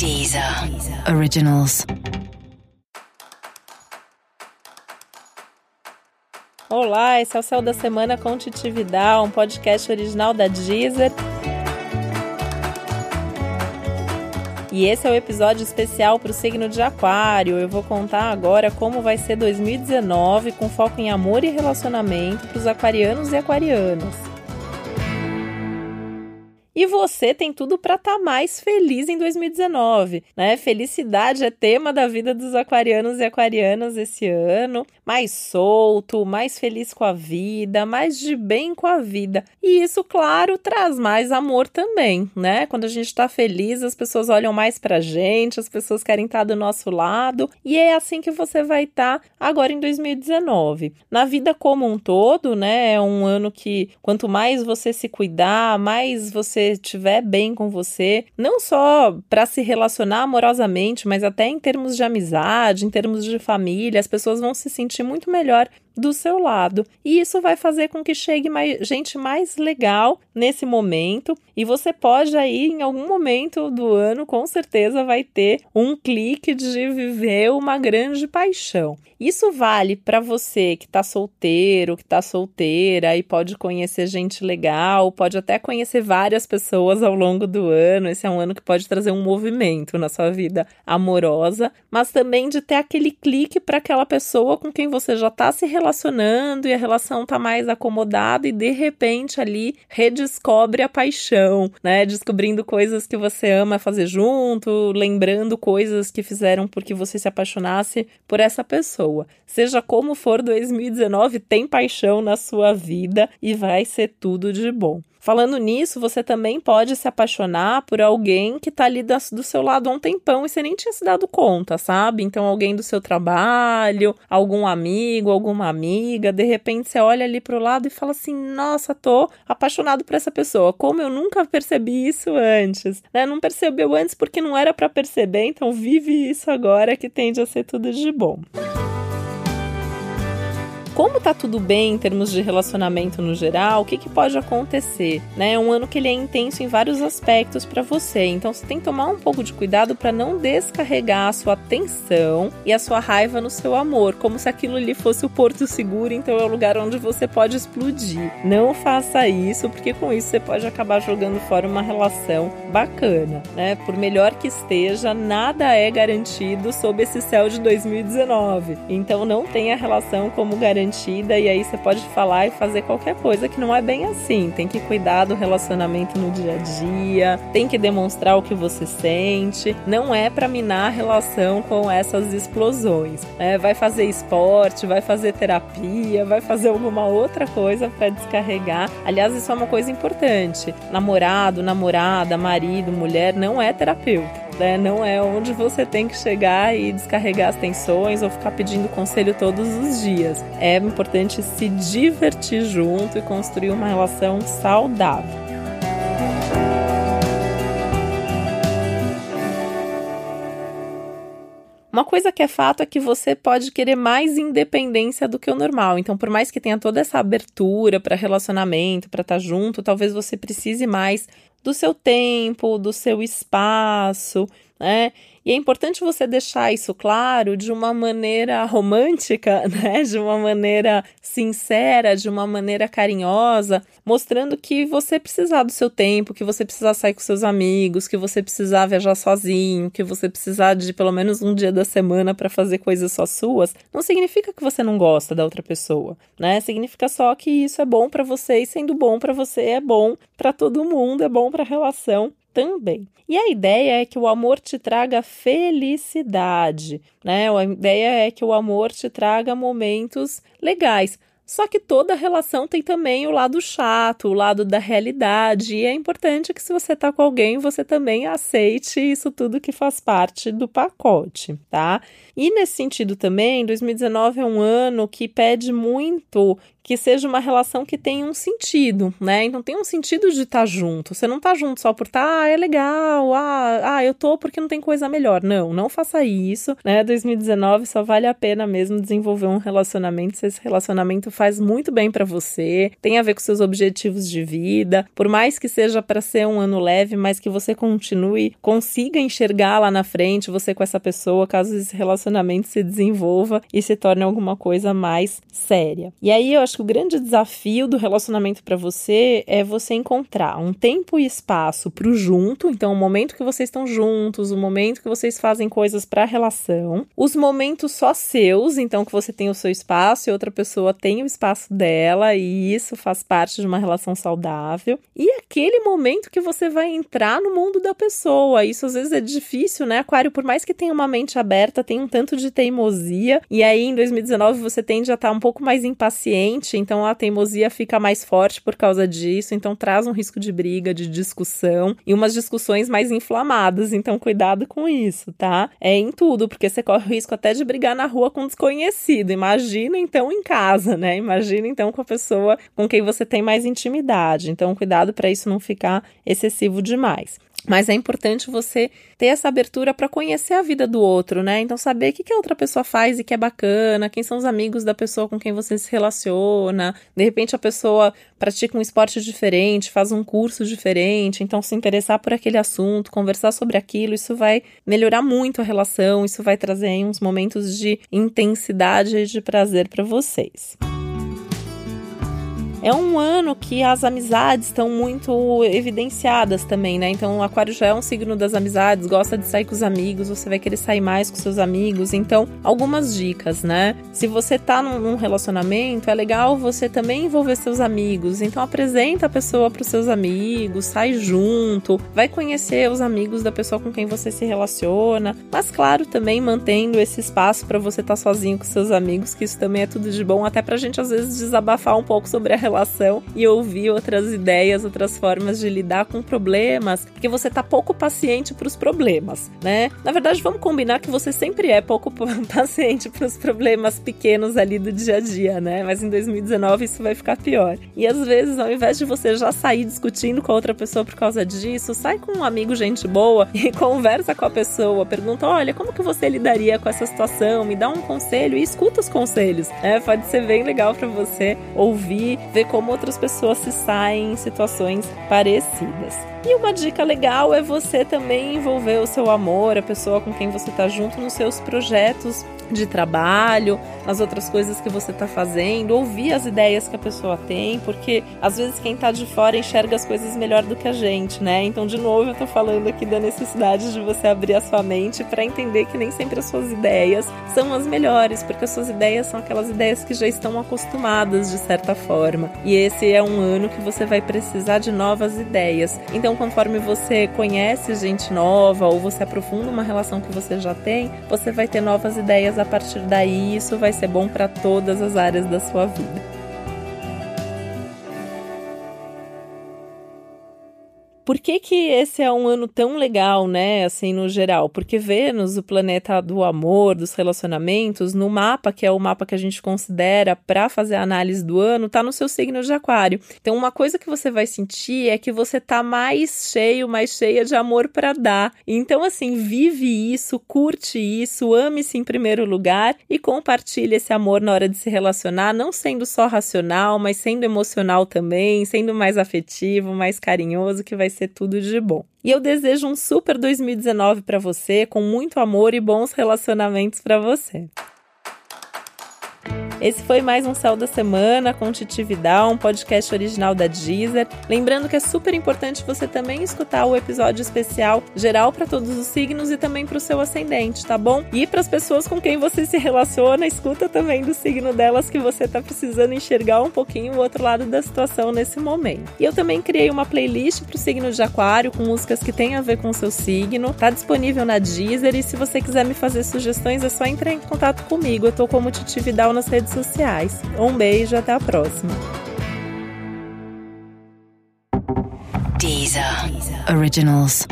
Deezer Originals. Olá, esse é o Céu da Semana com Titividade, um podcast original da Deezer. E esse é o episódio especial para o signo de Aquário. Eu vou contar agora como vai ser 2019 com foco em amor e relacionamento para os aquarianos e aquarianas. E você tem tudo para estar tá mais feliz em 2019, né? Felicidade é tema da vida dos aquarianos e aquarianas esse ano. Mais solto, mais feliz com a vida, mais de bem com a vida. E isso, claro, traz mais amor também, né? Quando a gente está feliz, as pessoas olham mais pra gente, as pessoas querem estar tá do nosso lado. E é assim que você vai estar tá agora em 2019. Na vida como um todo, né? É um ano que quanto mais você se cuidar, mais você estiver bem com você, não só para se relacionar amorosamente, mas até em termos de amizade, em termos de família, as pessoas vão se sentir muito melhor do seu lado. E isso vai fazer com que chegue mais, gente mais legal nesse momento. E você pode aí, em algum momento do ano, com certeza vai ter um clique de viver uma grande paixão. Isso vale para você que está solteiro, que está solteira e pode conhecer gente legal, pode até conhecer várias pessoas ao longo do ano. Esse é um ano que pode trazer um movimento na sua vida amorosa, mas também de ter aquele clique para aquela pessoa com quem você já está se relacionando relacionando e a relação tá mais acomodada e de repente ali redescobre a paixão, né? Descobrindo coisas que você ama fazer junto, lembrando coisas que fizeram porque você se apaixonasse por essa pessoa. Seja como for 2019, tem paixão na sua vida e vai ser tudo de bom. Falando nisso, você também pode se apaixonar por alguém que tá ali do seu lado há um tempão e você nem tinha se dado conta, sabe? Então, alguém do seu trabalho, algum amigo, alguma amiga, de repente você olha ali pro lado e fala assim: nossa, tô apaixonado por essa pessoa. Como eu nunca percebi isso antes, né? Não percebeu antes porque não era para perceber, então vive isso agora que tende a ser tudo de bom como tá tudo bem em termos de relacionamento no geral, o que, que pode acontecer? Né? É um ano que ele é intenso em vários aspectos para você, então você tem que tomar um pouco de cuidado para não descarregar a sua atenção e a sua raiva no seu amor, como se aquilo ali fosse o porto seguro, então é o lugar onde você pode explodir. Não faça isso, porque com isso você pode acabar jogando fora uma relação bacana, né? Por melhor que esteja, nada é garantido sob esse céu de 2019. Então não tenha relação como garantida garantida e aí você pode falar e fazer qualquer coisa que não é bem assim. Tem que cuidar do relacionamento no dia a dia, tem que demonstrar o que você sente. Não é para minar a relação com essas explosões. Né? Vai fazer esporte, vai fazer terapia, vai fazer alguma outra coisa para descarregar. Aliás, isso é uma coisa importante. Namorado, namorada, marido, mulher não é terapeuta né? Não é onde você tem que chegar e descarregar as tensões ou ficar pedindo conselho todos os dias. É importante se divertir junto e construir uma relação saudável. Uma coisa que é fato é que você pode querer mais independência do que o normal. Então, por mais que tenha toda essa abertura para relacionamento, para estar tá junto, talvez você precise mais do seu tempo, do seu espaço, né? E é importante você deixar isso claro de uma maneira romântica, né? De uma maneira sincera, de uma maneira carinhosa, mostrando que você precisar do seu tempo, que você precisar sair com seus amigos, que você precisar viajar sozinho, que você precisar de pelo menos um dia da semana para fazer coisas só suas, não significa que você não gosta da outra pessoa, né? Significa só que isso é bom para você e sendo bom para você é bom para todo mundo, é bom para a relação também. E a ideia é que o amor te traga felicidade, né? A ideia é que o amor te traga momentos legais. Só que toda relação tem também o lado chato, o lado da realidade, e é importante que se você tá com alguém, você também aceite isso tudo que faz parte do pacote, tá? E nesse sentido também, 2019 é um ano que pede muito que seja uma relação que tenha um sentido, né? Então tem um sentido de estar tá junto. Você não tá junto só por tá, ah, é legal, ah, ah, eu tô porque não tem coisa melhor. Não, não faça isso, né? 2019 só vale a pena mesmo desenvolver um relacionamento se esse relacionamento faz muito bem para você, tem a ver com seus objetivos de vida, por mais que seja para ser um ano leve, mas que você continue, consiga enxergar lá na frente você com essa pessoa, caso esse relacionamento se desenvolva e se torne alguma coisa mais séria. E aí eu acho que o grande desafio do relacionamento para você é você encontrar um tempo e espaço para o junto, então o momento que vocês estão juntos, o momento que vocês fazem coisas para a relação, os momentos só seus, então que você tem o seu espaço e outra pessoa tem o espaço dela e isso faz parte de uma relação saudável. E aquele momento que você vai entrar no mundo da pessoa. Isso às vezes é difícil, né? Aquário, por mais que tenha uma mente aberta, tem um tanto de teimosia. E aí em 2019 você tende a estar um pouco mais impaciente, então a teimosia fica mais forte por causa disso, então traz um risco de briga, de discussão e umas discussões mais inflamadas. Então cuidado com isso, tá? É em tudo, porque você corre o risco até de brigar na rua com um desconhecido. Imagina então em casa, né? Imagina então com a pessoa com quem você tem mais intimidade. Então cuidado para isso não ficar excessivo demais. Mas é importante você ter essa abertura para conhecer a vida do outro, né? Então, saber o que, que a outra pessoa faz e que é bacana, quem são os amigos da pessoa com quem você se relaciona. De repente, a pessoa pratica um esporte diferente, faz um curso diferente. Então, se interessar por aquele assunto, conversar sobre aquilo, isso vai melhorar muito a relação, isso vai trazer uns momentos de intensidade e de prazer para vocês. É um ano que as amizades estão muito evidenciadas também, né? Então, o Aquário já é um signo das amizades, gosta de sair com os amigos, você vai querer sair mais com seus amigos. Então, algumas dicas, né? Se você tá num relacionamento, é legal você também envolver seus amigos. Então, apresenta a pessoa para os seus amigos, sai junto, vai conhecer os amigos da pessoa com quem você se relaciona. Mas, claro, também mantendo esse espaço para você estar tá sozinho com seus amigos, que isso também é tudo de bom, até pra gente às vezes desabafar um pouco sobre a relação relação e ouvir outras ideias, outras formas de lidar com problemas, porque você tá pouco paciente para os problemas, né? Na verdade, vamos combinar que você sempre é pouco paciente para os problemas pequenos ali do dia a dia, né? Mas em 2019 isso vai ficar pior. E às vezes, ao invés de você já sair discutindo com a outra pessoa por causa disso, sai com um amigo gente boa e conversa com a pessoa, pergunta: "Olha, como que você lidaria com essa situação? Me dá um conselho" e escuta os conselhos. né? pode ser bem legal para você ouvir, ver ver como outras pessoas se saem em situações parecidas. E uma dica legal é você também envolver o seu amor, a pessoa com quem você está junto nos seus projetos de trabalho, nas outras coisas que você está fazendo, ouvir as ideias que a pessoa tem, porque às vezes quem está de fora enxerga as coisas melhor do que a gente, né? Então, de novo, eu estou falando aqui da necessidade de você abrir a sua mente para entender que nem sempre as suas ideias são as melhores, porque as suas ideias são aquelas ideias que já estão acostumadas de certa forma. E esse é um ano que você vai precisar de novas ideias. Então, conforme você conhece gente nova ou você aprofunda uma relação que você já tem, você vai ter novas ideias a partir daí. Isso vai ser bom para todas as áreas da sua vida. Por que, que esse é um ano tão legal, né? Assim, no geral? Porque Vênus, o planeta do amor, dos relacionamentos, no mapa, que é o mapa que a gente considera para fazer a análise do ano, tá no seu signo de Aquário. Então, uma coisa que você vai sentir é que você tá mais cheio, mais cheia de amor para dar. Então, assim, vive isso, curte isso, ame-se em primeiro lugar e compartilhe esse amor na hora de se relacionar, não sendo só racional, mas sendo emocional também, sendo mais afetivo, mais carinhoso, que vai ser ser tudo de bom. E eu desejo um super 2019 para você, com muito amor e bons relacionamentos para você. Esse foi mais um Céu da Semana com Titi Vidal, um podcast original da Deezer. Lembrando que é super importante você também escutar o episódio especial geral para todos os signos e também para o seu ascendente, tá bom? E para as pessoas com quem você se relaciona, escuta também do signo delas que você está precisando enxergar um pouquinho o outro lado da situação nesse momento. E eu também criei uma playlist para o signo de Aquário com músicas que têm a ver com o seu signo. Tá disponível na Deezer e se você quiser me fazer sugestões é só entrar em contato comigo. Eu tô como Titi Vidal nas redes redes sociais. Um beijo, até a próxima. Deezer. Originals.